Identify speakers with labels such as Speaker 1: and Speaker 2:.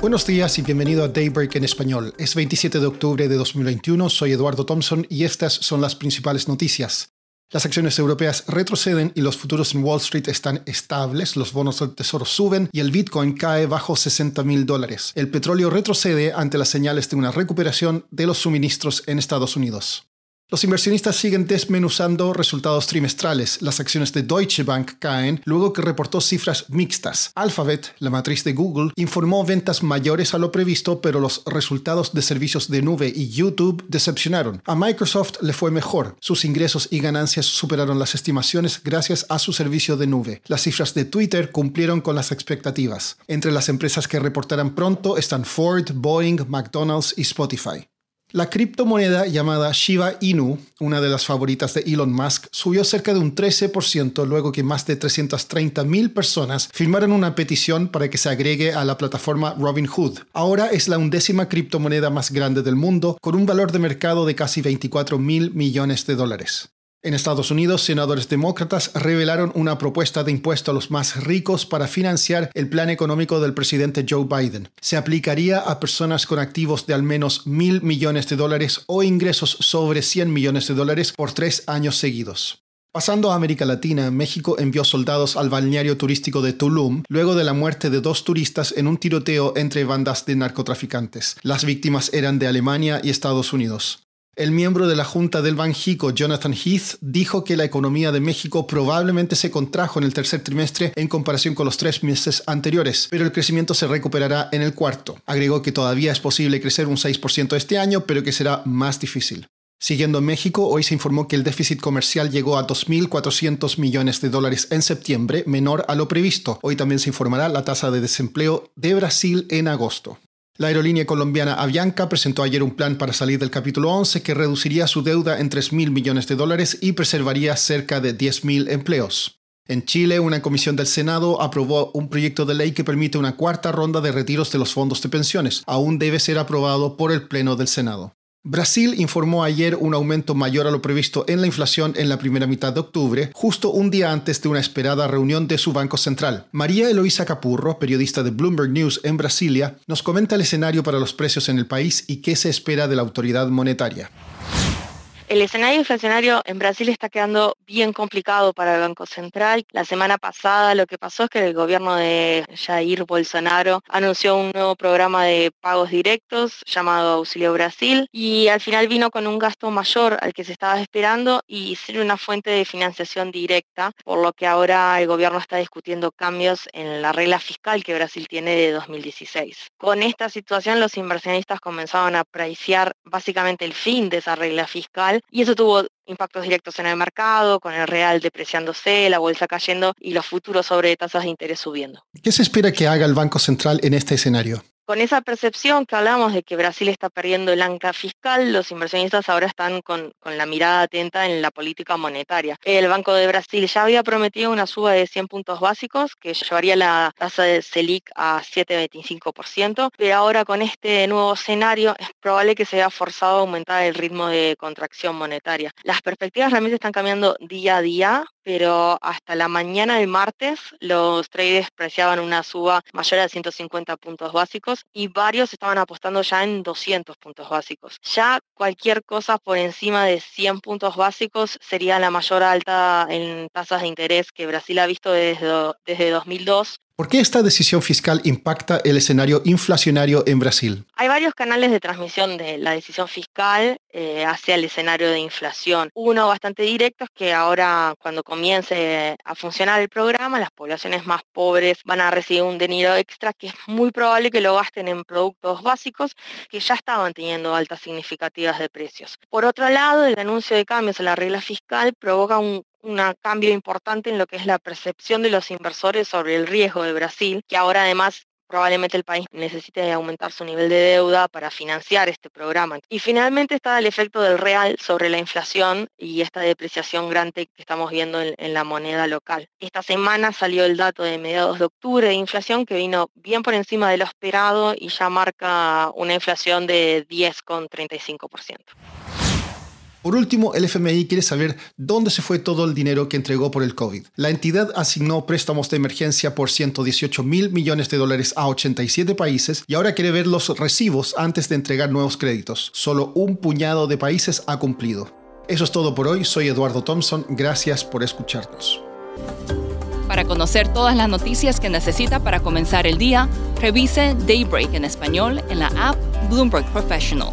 Speaker 1: Buenos días y bienvenido a Daybreak en español. Es 27 de octubre de 2021, soy Eduardo Thompson y estas son las principales noticias. Las acciones europeas retroceden y los futuros en Wall Street están estables, los bonos del tesoro suben y el Bitcoin cae bajo 60 mil dólares. El petróleo retrocede ante las señales de una recuperación de los suministros en Estados Unidos. Los inversionistas siguen desmenuzando resultados trimestrales. Las acciones de Deutsche Bank caen luego que reportó cifras mixtas. Alphabet, la matriz de Google, informó ventas mayores a lo previsto, pero los resultados de servicios de nube y YouTube decepcionaron. A Microsoft le fue mejor. Sus ingresos y ganancias superaron las estimaciones gracias a su servicio de nube. Las cifras de Twitter cumplieron con las expectativas. Entre las empresas que reportarán pronto están Ford, Boeing, McDonald's y Spotify. La criptomoneda llamada Shiba Inu, una de las favoritas de Elon Musk, subió cerca de un 13% luego que más de 330.000 personas firmaron una petición para que se agregue a la plataforma Robinhood. Ahora es la undécima criptomoneda más grande del mundo, con un valor de mercado de casi 24 mil millones de dólares. En Estados Unidos, senadores demócratas revelaron una propuesta de impuesto a los más ricos para financiar el plan económico del presidente Joe Biden. Se aplicaría a personas con activos de al menos mil millones de dólares o ingresos sobre 100 millones de dólares por tres años seguidos. Pasando a América Latina, México envió soldados al balneario turístico de Tulum luego de la muerte de dos turistas en un tiroteo entre bandas de narcotraficantes. Las víctimas eran de Alemania y Estados Unidos. El miembro de la Junta del Banjico, Jonathan Heath, dijo que la economía de México probablemente se contrajo en el tercer trimestre en comparación con los tres meses anteriores, pero el crecimiento se recuperará en el cuarto. Agregó que todavía es posible crecer un 6% este año, pero que será más difícil. Siguiendo en México, hoy se informó que el déficit comercial llegó a 2.400 millones de dólares en septiembre, menor a lo previsto. Hoy también se informará la tasa de desempleo de Brasil en agosto. La aerolínea colombiana Avianca presentó ayer un plan para salir del capítulo 11 que reduciría su deuda en 3.000 millones de dólares y preservaría cerca de 10.000 empleos. En Chile, una comisión del Senado aprobó un proyecto de ley que permite una cuarta ronda de retiros de los fondos de pensiones. Aún debe ser aprobado por el Pleno del Senado. Brasil informó ayer un aumento mayor a lo previsto en la inflación en la primera mitad de octubre, justo un día antes de una esperada reunión de su Banco Central. María Eloísa Capurro, periodista de Bloomberg News en Brasilia, nos comenta el escenario para los precios en el país y qué se espera de la autoridad monetaria.
Speaker 2: El escenario inflacionario en Brasil está quedando bien complicado para el Banco Central. La semana pasada lo que pasó es que el gobierno de Jair Bolsonaro anunció un nuevo programa de pagos directos llamado Auxilio Brasil y al final vino con un gasto mayor al que se estaba esperando y ser una fuente de financiación directa, por lo que ahora el gobierno está discutiendo cambios en la regla fiscal que Brasil tiene de 2016. Con esta situación los inversionistas comenzaron a apreciar básicamente el fin de esa regla fiscal y eso tuvo impactos directos en el mercado, con el real depreciándose, la bolsa cayendo y los futuros sobre tasas de interés subiendo.
Speaker 1: ¿Qué se espera que haga el Banco Central en este escenario?
Speaker 2: Con esa percepción que hablamos de que Brasil está perdiendo el ancla fiscal, los inversionistas ahora están con, la mirada atenta en la política monetaria. El Banco de Brasil ya había prometido una suba de 100 puntos básicos que llevaría la tasa de Selic a 7,25%, pero ahora con este nuevo escenario es probable que se haya forzado a aumentar el ritmo de contracción monetaria. Las perspectivas realmente están cambiando día a día, pero hasta la mañana del martes los traders preciaban una suba mayor a 150 puntos básicos y varios estaban apostando ya en 200 puntos básicos. Ya cualquier cosa por encima de 100 puntos básicos sería la mayor alta en tasas de interés que Brasil ha visto desde, desde 2002
Speaker 1: ¿Por qué esta decisión fiscal impacta el escenario inflacionario en Brasil?
Speaker 2: Hay varios canales de transmisión de la decisión fiscal eh, hacia el escenario de inflación. Uno bastante directo es que ahora cuando comience a funcionar el programa, las poblaciones más pobres van a recibir un dinero extra que es muy probable que lo gasten en productos básicos que ya estaban teniendo altas significativas de precios. Por otro lado, el anuncio de cambios a la regla fiscal provoca un un cambio importante en lo que es la percepción de los inversores sobre el riesgo de Brasil, que ahora además probablemente el país necesite aumentar su nivel de deuda para financiar este programa. Y finalmente está el efecto del real sobre la inflación y esta depreciación grande que estamos viendo en, en, la moneda local. Esta semana salió el dato de mediados de octubre de inflación que vino bien por encima de lo esperado y ya marca una inflación de 10,35%.
Speaker 1: Por último, el FMI quiere saber dónde se fue todo el dinero que entregó por el COVID. La entidad asignó préstamos de emergencia por 118 mil millones de dólares a 87 países y ahora quiere ver los recibos antes de entregar nuevos créditos. Solo un puñado de países ha cumplido. Eso es todo por hoy. Soy Eduardo Thompson. Gracias por escucharnos.
Speaker 3: Para conocer todas las noticias que necesita para comenzar el día, revise Daybreak en español en la app Bloomberg Professional.